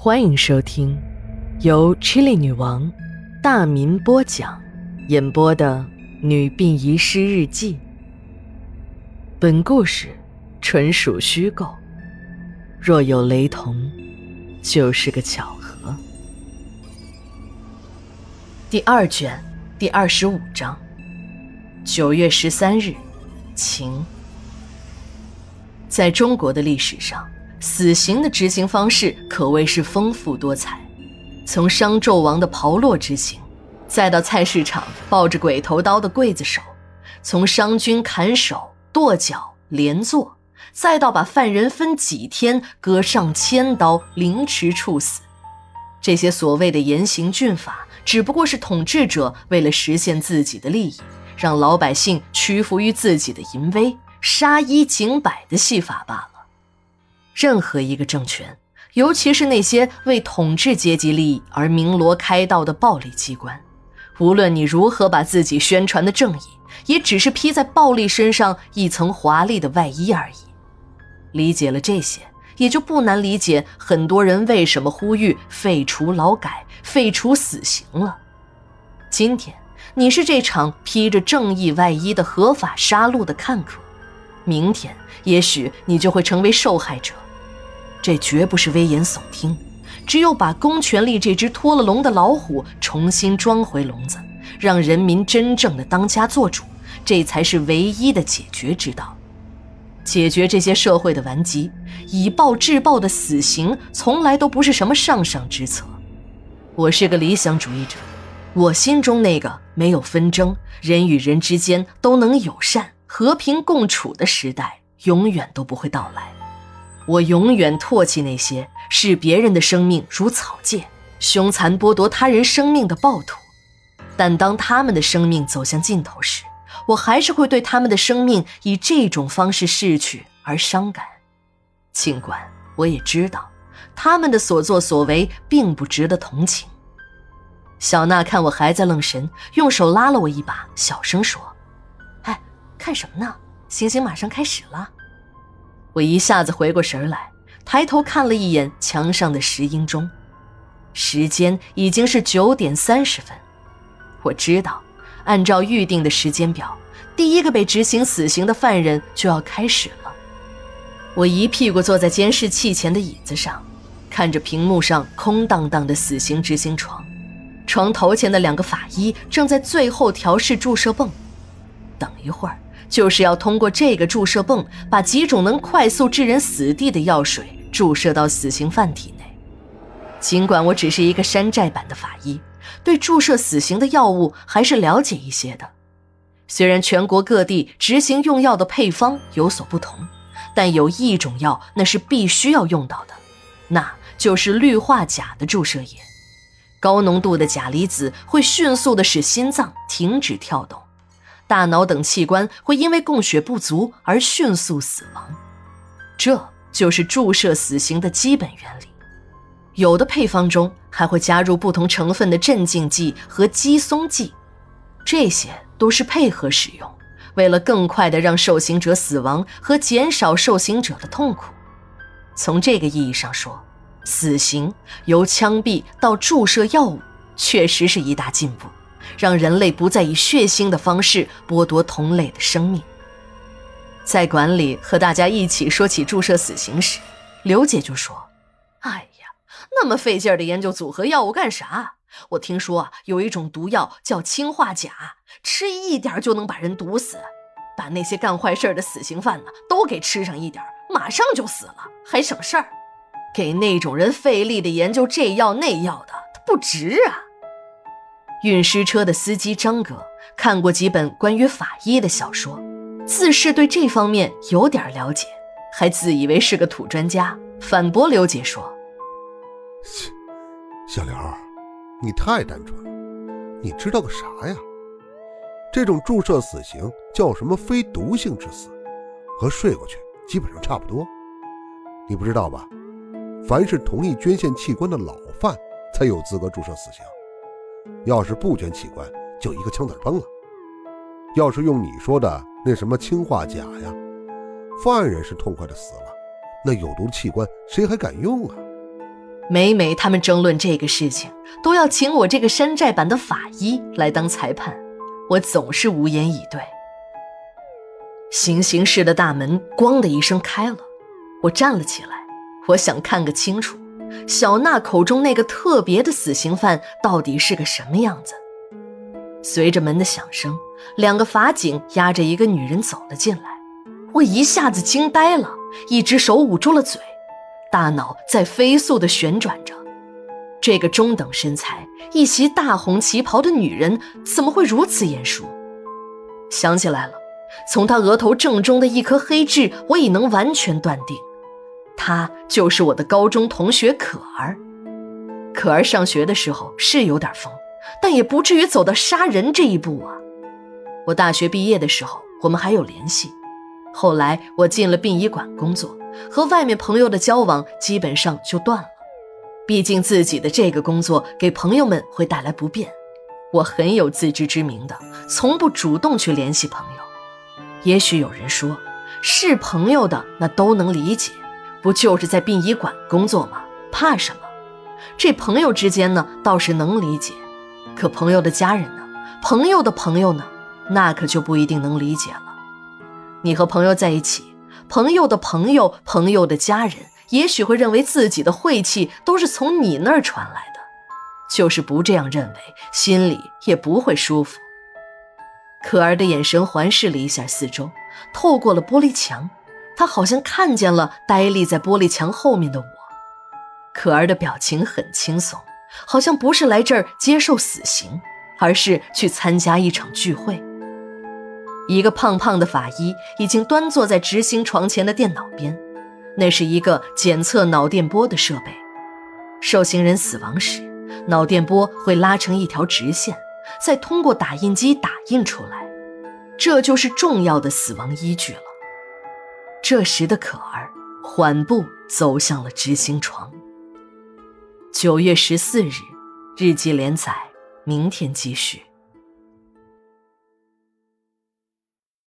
欢迎收听由 Chili 女王大民播讲、演播的《女病遗失日记》。本故事纯属虚构，若有雷同，就是个巧合。第二卷第二十五章：九月十三日，晴。在中国的历史上。死刑的执行方式可谓是丰富多彩，从商纣王的炮烙之刑，再到菜市场抱着鬼头刀的刽子手，从商君砍手、剁脚、连坐，再到把犯人分几天割上千刀凌迟处死，这些所谓的严刑峻法，只不过是统治者为了实现自己的利益，让老百姓屈服于自己的淫威，杀一儆百的戏法罢了。任何一个政权，尤其是那些为统治阶级利益而鸣锣开道的暴力机关，无论你如何把自己宣传的正义，也只是披在暴力身上一层华丽的外衣而已。理解了这些，也就不难理解很多人为什么呼吁废除劳改、废除死刑了。今天，你是这场披着正义外衣的合法杀戮的看客，明天，也许你就会成为受害者。这绝不是危言耸听，只有把公权力这只脱了笼的老虎重新装回笼子，让人民真正的当家做主，这才是唯一的解决之道。解决这些社会的顽疾，以暴制暴的死刑从来都不是什么上上之策。我是个理想主义者，我心中那个没有纷争、人与人之间都能友善、和平共处的时代，永远都不会到来。我永远唾弃那些视别人的生命如草芥、凶残剥夺他人生命的暴徒，但当他们的生命走向尽头时，我还是会对他们的生命以这种方式逝去而伤感。尽管我也知道，他们的所作所为并不值得同情。小娜看我还在愣神，用手拉了我一把，小声说：“哎，看什么呢？行刑马上开始了。”我一下子回过神来，抬头看了一眼墙上的石英钟，时间已经是九点三十分。我知道，按照预定的时间表，第一个被执行死刑的犯人就要开始了。我一屁股坐在监视器前的椅子上，看着屏幕上空荡荡的死刑执行床，床头前的两个法医正在最后调试注射泵。等一会儿。就是要通过这个注射泵，把几种能快速致人死地的药水注射到死刑犯体内。尽管我只是一个山寨版的法医，对注射死刑的药物还是了解一些的。虽然全国各地执行用药的配方有所不同，但有一种药那是必须要用到的，那就是氯化钾的注射液。高浓度的钾离子会迅速的使心脏停止跳动。大脑等器官会因为供血不足而迅速死亡，这就是注射死刑的基本原理。有的配方中还会加入不同成分的镇静剂和肌松剂，这些都是配合使用，为了更快的让受刑者死亡和减少受刑者的痛苦。从这个意义上说，死刑由枪毙到注射药物，确实是一大进步。让人类不再以血腥的方式剥夺同类的生命。在馆里和大家一起说起注射死刑时，刘姐就说：“哎呀，那么费劲儿的研究组合药物干啥？我听说有一种毒药叫氰化钾，吃一点就能把人毒死，把那些干坏事的死刑犯呢都给吃上一点，马上就死了，还省事儿。给那种人费力的研究这药那药的，他不值啊。”运尸车的司机张哥看过几本关于法医的小说，自是对这方面有点了解，还自以为是个土专家，反驳刘姐说：“，小刘，你太单纯了，你知道个啥呀？这种注射死刑叫什么非毒性之死，和睡过去基本上差不多。你不知道吧？凡是同意捐献器官的老犯才有资格注射死刑。”要是不捐器官，就一个枪子崩了。要是用你说的那什么氰化钾呀，犯人是痛快的死了，那有毒器官谁还敢用啊？每每他们争论这个事情，都要请我这个山寨版的法医来当裁判，我总是无言以对。行刑室的大门“咣”的一声开了，我站了起来，我想看个清楚，小娜口中那个特别的死刑犯到底是个什么样子。随着门的响声，两个法警押着一个女人走了进来，我一下子惊呆了，一只手捂住了嘴。大脑在飞速的旋转着，这个中等身材、一袭大红旗袍的女人怎么会如此眼熟？想起来了，从她额头正中的一颗黑痣，我已能完全断定，她就是我的高中同学可儿。可儿上学的时候是有点疯，但也不至于走到杀人这一步啊。我大学毕业的时候，我们还有联系。后来我进了殡仪馆工作。和外面朋友的交往基本上就断了，毕竟自己的这个工作给朋友们会带来不便，我很有自知之明的，从不主动去联系朋友。也许有人说，是朋友的那都能理解，不就是在殡仪馆工作吗？怕什么？这朋友之间呢倒是能理解，可朋友的家人呢？朋友的朋友呢？那可就不一定能理解了。你和朋友在一起。朋友的朋友，朋友的家人，也许会认为自己的晦气都是从你那儿传来的。就是不这样认为，心里也不会舒服。可儿的眼神环视了一下四周，透过了玻璃墙，他好像看见了呆立在玻璃墙后面的我。可儿的表情很轻松，好像不是来这儿接受死刑，而是去参加一场聚会。一个胖胖的法医已经端坐在执行床前的电脑边，那是一个检测脑电波的设备。受刑人死亡时，脑电波会拉成一条直线，再通过打印机打印出来，这就是重要的死亡依据了。这时的可儿缓步走向了执行床。九月十四日，日记连载，明天继续。